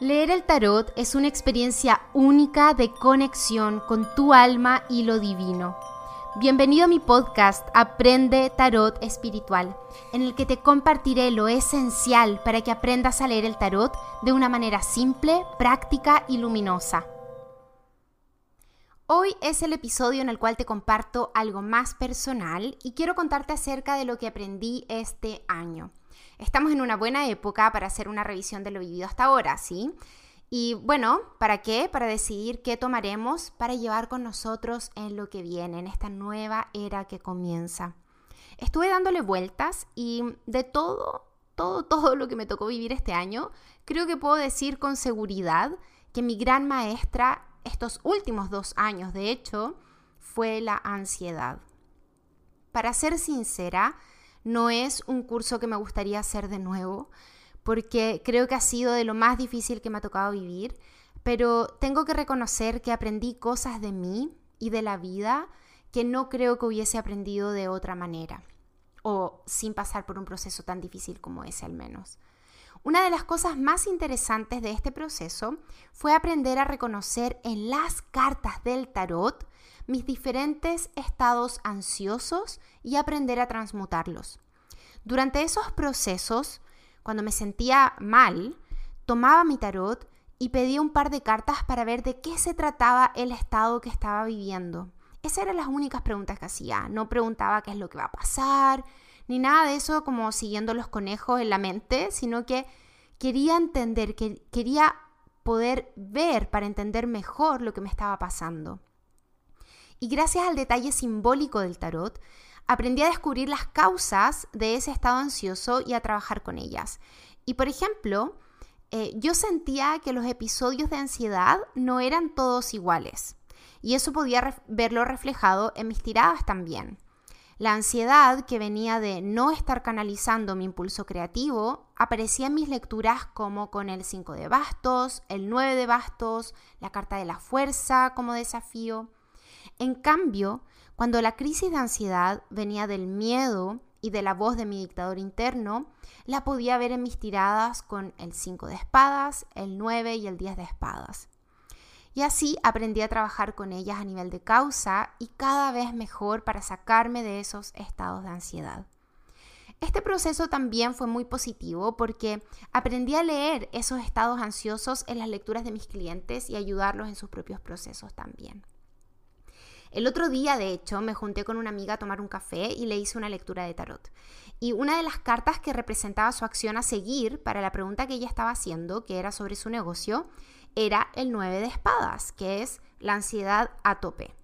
Leer el tarot es una experiencia única de conexión con tu alma y lo divino. Bienvenido a mi podcast Aprende Tarot Espiritual, en el que te compartiré lo esencial para que aprendas a leer el tarot de una manera simple, práctica y luminosa. Hoy es el episodio en el cual te comparto algo más personal y quiero contarte acerca de lo que aprendí este año. Estamos en una buena época para hacer una revisión de lo vivido hasta ahora, ¿sí? Y bueno, ¿para qué? Para decidir qué tomaremos para llevar con nosotros en lo que viene, en esta nueva era que comienza. Estuve dándole vueltas y de todo, todo, todo lo que me tocó vivir este año, creo que puedo decir con seguridad que mi gran maestra estos últimos dos años, de hecho, fue la ansiedad. Para ser sincera, no es un curso que me gustaría hacer de nuevo, porque creo que ha sido de lo más difícil que me ha tocado vivir, pero tengo que reconocer que aprendí cosas de mí y de la vida que no creo que hubiese aprendido de otra manera, o sin pasar por un proceso tan difícil como ese al menos. Una de las cosas más interesantes de este proceso fue aprender a reconocer en las cartas del tarot mis diferentes estados ansiosos y aprender a transmutarlos. Durante esos procesos, cuando me sentía mal, tomaba mi tarot y pedía un par de cartas para ver de qué se trataba el estado que estaba viviendo. Esas eran las únicas preguntas que hacía. No preguntaba qué es lo que va a pasar, ni nada de eso como siguiendo los conejos en la mente, sino que quería entender, que quería poder ver para entender mejor lo que me estaba pasando. Y gracias al detalle simbólico del tarot, aprendí a descubrir las causas de ese estado ansioso y a trabajar con ellas. Y por ejemplo, eh, yo sentía que los episodios de ansiedad no eran todos iguales. Y eso podía verlo reflejado en mis tiradas también. La ansiedad que venía de no estar canalizando mi impulso creativo aparecía en mis lecturas como con el 5 de bastos, el 9 de bastos, la carta de la fuerza como desafío. En cambio, cuando la crisis de ansiedad venía del miedo y de la voz de mi dictador interno, la podía ver en mis tiradas con el 5 de espadas, el 9 y el 10 de espadas. Y así aprendí a trabajar con ellas a nivel de causa y cada vez mejor para sacarme de esos estados de ansiedad. Este proceso también fue muy positivo porque aprendí a leer esos estados ansiosos en las lecturas de mis clientes y ayudarlos en sus propios procesos también. El otro día, de hecho, me junté con una amiga a tomar un café y le hice una lectura de tarot. Y una de las cartas que representaba su acción a seguir para la pregunta que ella estaba haciendo, que era sobre su negocio, era el 9 de espadas, que es la ansiedad a tope.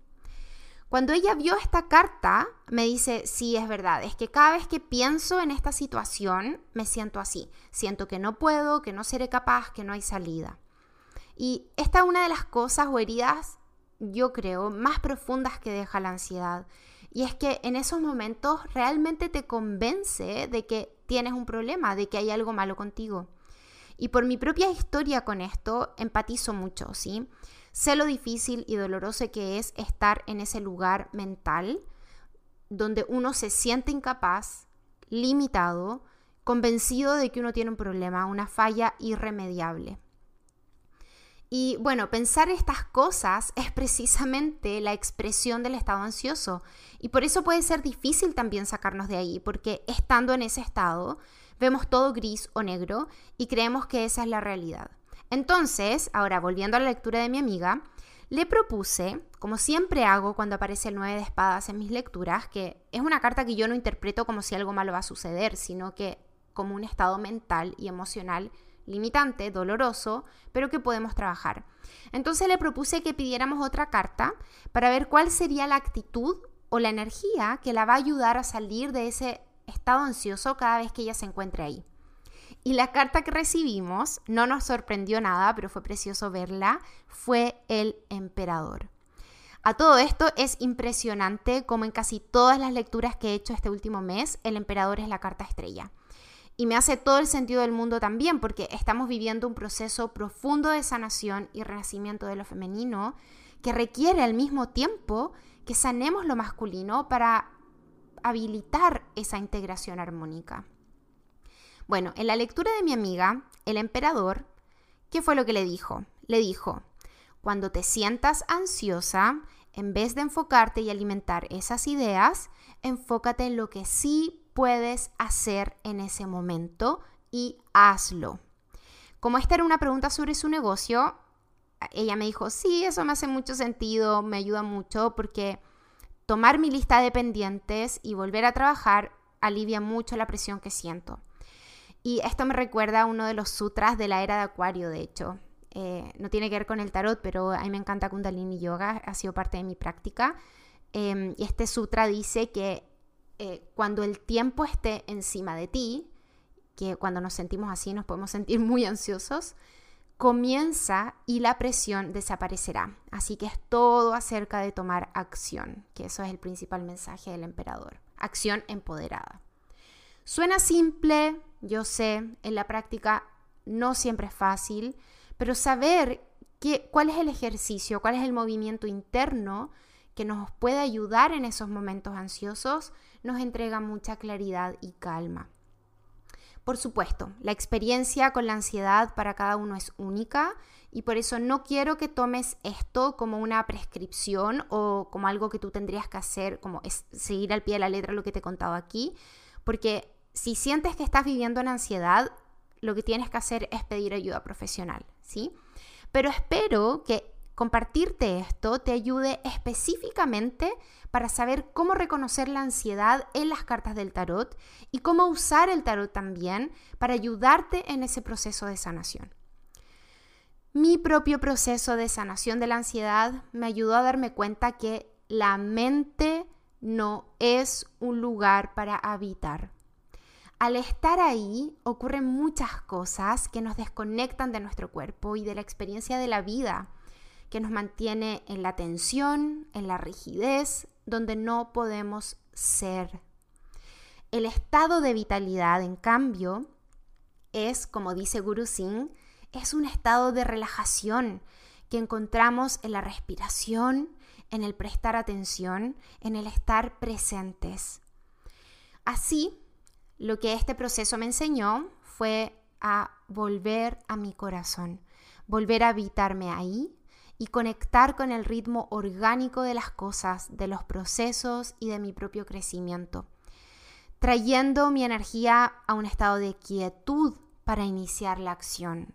Cuando ella vio esta carta, me dice, sí, es verdad, es que cada vez que pienso en esta situación, me siento así. Siento que no puedo, que no seré capaz, que no hay salida. Y esta es una de las cosas o heridas yo creo, más profundas que deja la ansiedad. Y es que en esos momentos realmente te convence de que tienes un problema, de que hay algo malo contigo. Y por mi propia historia con esto, empatizo mucho, ¿sí? Sé lo difícil y doloroso que es estar en ese lugar mental donde uno se siente incapaz, limitado, convencido de que uno tiene un problema, una falla irremediable. Y bueno, pensar estas cosas es precisamente la expresión del estado ansioso. Y por eso puede ser difícil también sacarnos de ahí, porque estando en ese estado, vemos todo gris o negro y creemos que esa es la realidad. Entonces, ahora volviendo a la lectura de mi amiga, le propuse, como siempre hago cuando aparece el 9 de espadas en mis lecturas, que es una carta que yo no interpreto como si algo malo va a suceder, sino que como un estado mental y emocional limitante, doloroso, pero que podemos trabajar. Entonces le propuse que pidiéramos otra carta para ver cuál sería la actitud o la energía que la va a ayudar a salir de ese estado ansioso cada vez que ella se encuentre ahí. Y la carta que recibimos no nos sorprendió nada, pero fue precioso verla, fue el emperador. A todo esto es impresionante como en casi todas las lecturas que he hecho este último mes, el emperador es la carta estrella. Y me hace todo el sentido del mundo también, porque estamos viviendo un proceso profundo de sanación y renacimiento de lo femenino que requiere al mismo tiempo que sanemos lo masculino para habilitar esa integración armónica. Bueno, en la lectura de mi amiga, el emperador, ¿Qué fue lo que le dijo? Le dijo, cuando te sientas ansiosa, en vez de enfocarte y alimentar esas ideas, enfócate en lo que sí puedes hacer en ese momento y hazlo. Como esta era una pregunta sobre su negocio, ella me dijo, sí, eso me hace mucho sentido, me ayuda mucho porque tomar mi lista de pendientes y volver a trabajar alivia mucho la presión que siento. Y esto me recuerda a uno de los sutras de la era de Acuario, de hecho. Eh, no tiene que ver con el tarot, pero a mí me encanta Kundalini Yoga, ha sido parte de mi práctica. Em, y este sutra dice que eh, cuando el tiempo esté encima de ti, que cuando nos sentimos así nos podemos sentir muy ansiosos, comienza y la presión desaparecerá. Así que es todo acerca de tomar acción, que eso es el principal mensaje del emperador. Acción empoderada. Suena simple, yo sé, en la práctica no siempre es fácil, pero saber cuál es el ejercicio, cuál es el movimiento interno que nos puede ayudar en esos momentos ansiosos, nos entrega mucha claridad y calma. Por supuesto, la experiencia con la ansiedad para cada uno es única y por eso no quiero que tomes esto como una prescripción o como algo que tú tendrías que hacer, como seguir al pie de la letra lo que te he contado aquí, porque si sientes que estás viviendo en ansiedad, lo que tienes que hacer es pedir ayuda profesional, ¿sí? Pero espero que compartirte esto te ayude específicamente para saber cómo reconocer la ansiedad en las cartas del tarot y cómo usar el tarot también para ayudarte en ese proceso de sanación. Mi propio proceso de sanación de la ansiedad me ayudó a darme cuenta que la mente no es un lugar para habitar. Al estar ahí ocurren muchas cosas que nos desconectan de nuestro cuerpo y de la experiencia de la vida que nos mantiene en la tensión, en la rigidez, donde no podemos ser. El estado de vitalidad, en cambio, es, como dice Guru Singh, es un estado de relajación que encontramos en la respiración, en el prestar atención, en el estar presentes. Así, lo que este proceso me enseñó fue a volver a mi corazón, volver a habitarme ahí, y conectar con el ritmo orgánico de las cosas, de los procesos y de mi propio crecimiento, trayendo mi energía a un estado de quietud para iniciar la acción.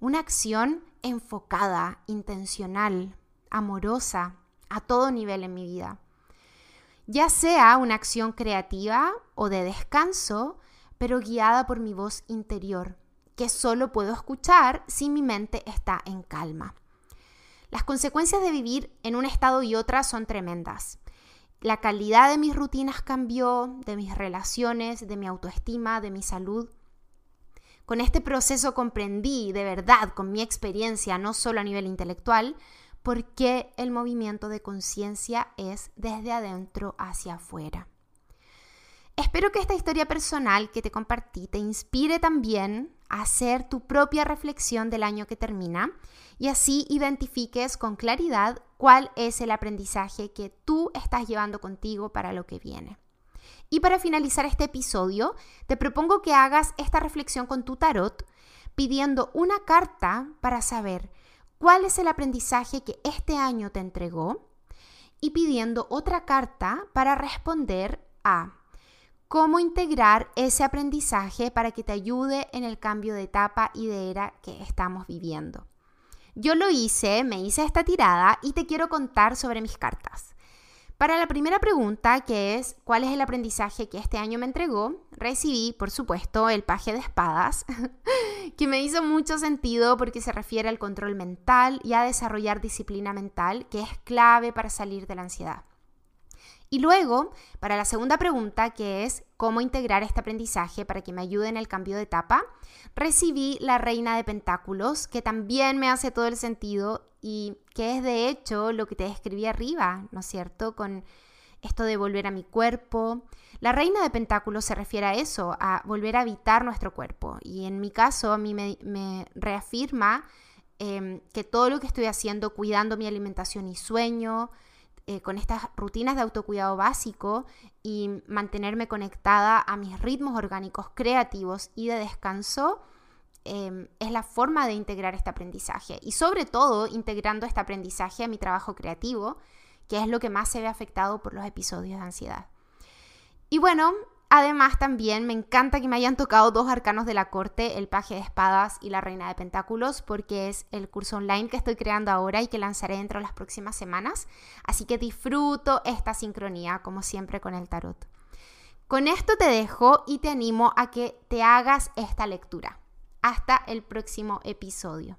Una acción enfocada, intencional, amorosa, a todo nivel en mi vida. Ya sea una acción creativa o de descanso, pero guiada por mi voz interior, que solo puedo escuchar si mi mente está en calma. Las consecuencias de vivir en un estado y otra son tremendas. La calidad de mis rutinas cambió, de mis relaciones, de mi autoestima, de mi salud. Con este proceso comprendí de verdad, con mi experiencia, no solo a nivel intelectual, por qué el movimiento de conciencia es desde adentro hacia afuera. Espero que esta historia personal que te compartí te inspire también hacer tu propia reflexión del año que termina y así identifiques con claridad cuál es el aprendizaje que tú estás llevando contigo para lo que viene. Y para finalizar este episodio, te propongo que hagas esta reflexión con tu tarot pidiendo una carta para saber cuál es el aprendizaje que este año te entregó y pidiendo otra carta para responder a cómo integrar ese aprendizaje para que te ayude en el cambio de etapa y de era que estamos viviendo. Yo lo hice, me hice esta tirada y te quiero contar sobre mis cartas. Para la primera pregunta, que es ¿cuál es el aprendizaje que este año me entregó? Recibí, por supuesto, el paje de espadas, que me hizo mucho sentido porque se refiere al control mental y a desarrollar disciplina mental, que es clave para salir de la ansiedad. Y luego, para la segunda pregunta, que es cómo integrar este aprendizaje para que me ayude en el cambio de etapa, recibí la reina de pentáculos, que también me hace todo el sentido y que es de hecho lo que te describí arriba, ¿no es cierto? Con esto de volver a mi cuerpo. La reina de pentáculos se refiere a eso, a volver a habitar nuestro cuerpo. Y en mi caso, a mí me, reafirma em, que todo lo que estoy haciendo, cuidando mi alimentación y sueño, eh, con estas rutinas de autocuidado básico y mantenerme conectada a mis ritmos orgánicos creativos y de descanso, em, es la forma de integrar este aprendizaje y sobre todo integrando este aprendizaje a mi trabajo creativo, que es lo que más se ve afectado por los episodios de ansiedad. Y bueno, Además, también me encanta que me hayan tocado dos arcanos de la corte, el paje de espadas y la reina de pentáculos, porque es el curso online que estoy creando ahora y que lanzaré dentro de las próximas semanas. Así que disfruto esta sincronía, como siempre, con el tarot. Con esto te dejo y te animo a que te hagas esta lectura. Hasta el próximo episodio.